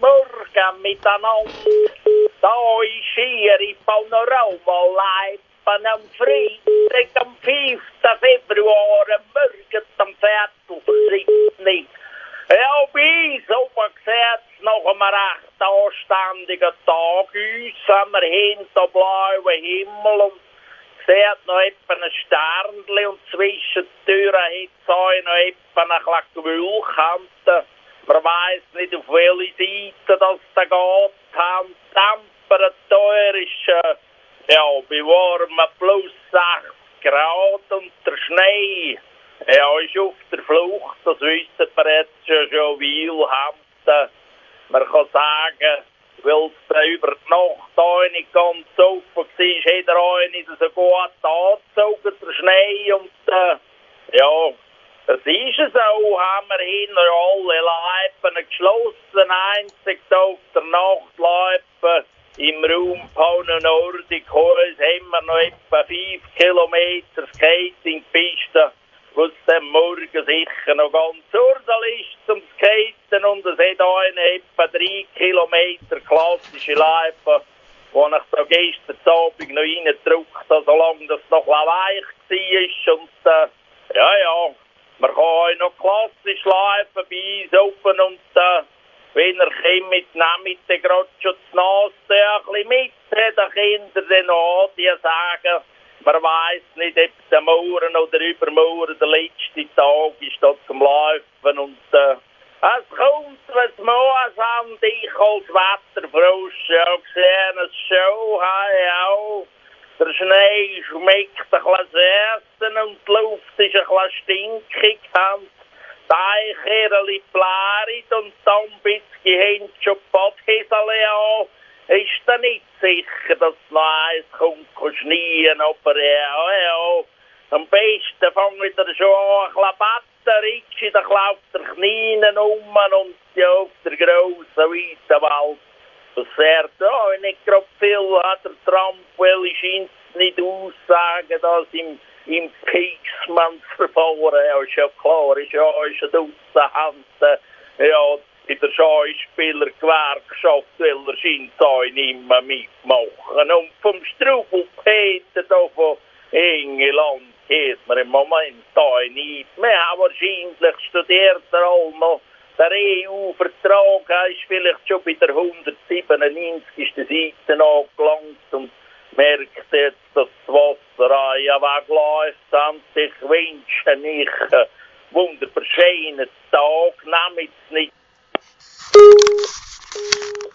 morgen met een hand. Daar is hier in Panorama lijpen en vrij. 5 Februar morgen om viertel voor zitten. Ja, bij zommergezet nog een recht aanstandige dag uit. Sommerheen te blauwe hemel en zet nog even een sterndje. En tussen de deuren heeft zij nog even een gelijk Man weiss nicht, auf welche Seite das da geht. Die Temperatur ist äh, ja, bei warmen plus 6 Grad und der Schnee ja, ist auf der Flucht. Das wissen wir jetzt schon, schon viel. Haben. Man kann sagen, weil es über die Nacht auch nicht ganz offen war, er auch nicht so gut angezogen, der Schnee. Und äh, ja, das ist es auch, haben wir hinten alle Leipen geschlossen, einzig auf der Nachtleipe. Im Raum Pauna Nordic Holz haben wir noch etwa 5 Kilometer Skatingpiste, wo es dann morgen sicher noch ganz ordentlich ist zum Skaten. Und es hat eine etwa 3 Kilometer klassische Leipe, wo ich da gestern Abend noch reingedrückt habe, solange das noch weich war. Und äh, ja, ja, man kann auch klassisch laufen bei uns oben und äh, wenn er kommt, nimmt er gerade schon die Nase ein bisschen mit. Den Kindern dann die sagen, man weiss nicht, ob der Morgen oder übermorgen der letzte Tag ist da zum Laufen und äh, es kommt, was muss an dich als Wetterfrosch. Ja, gesehen, es schon, hey, auch. Der Schnee schmeckt ein bisschen und die Luft ist ein bisschen stinkig. Und Teicherli plärit und schon Badhäsele an. Ist dann nicht sicher, dass noch eins kommt, kann schneien, aber ja, ja. Am besten fangen wir schon an, Betten, Ritschi, dann läuft der Knien um und ja, auf der grossen, weiten Welt. Das fährt ja nicht gerade viel, hat der Trump, weil ich scheint ni aussagen, as im im Ja, is ja klar is ja, is dosa handen, ja ieder zou speler kwarkschaft wilder zien zou nimmer miet mogen. Om vom stroepel peter over Engeland heet maar in moment zou niet meer. Waarschijnlijk studeert er al nog Der EU-Vertrag ist vielleicht schon bei der 197. Seite angelangt und merkt jetzt, dass das Wasser ja wegläuft. Und ich wünsche nicht einen wunderschönen Tag. Nehmt es nicht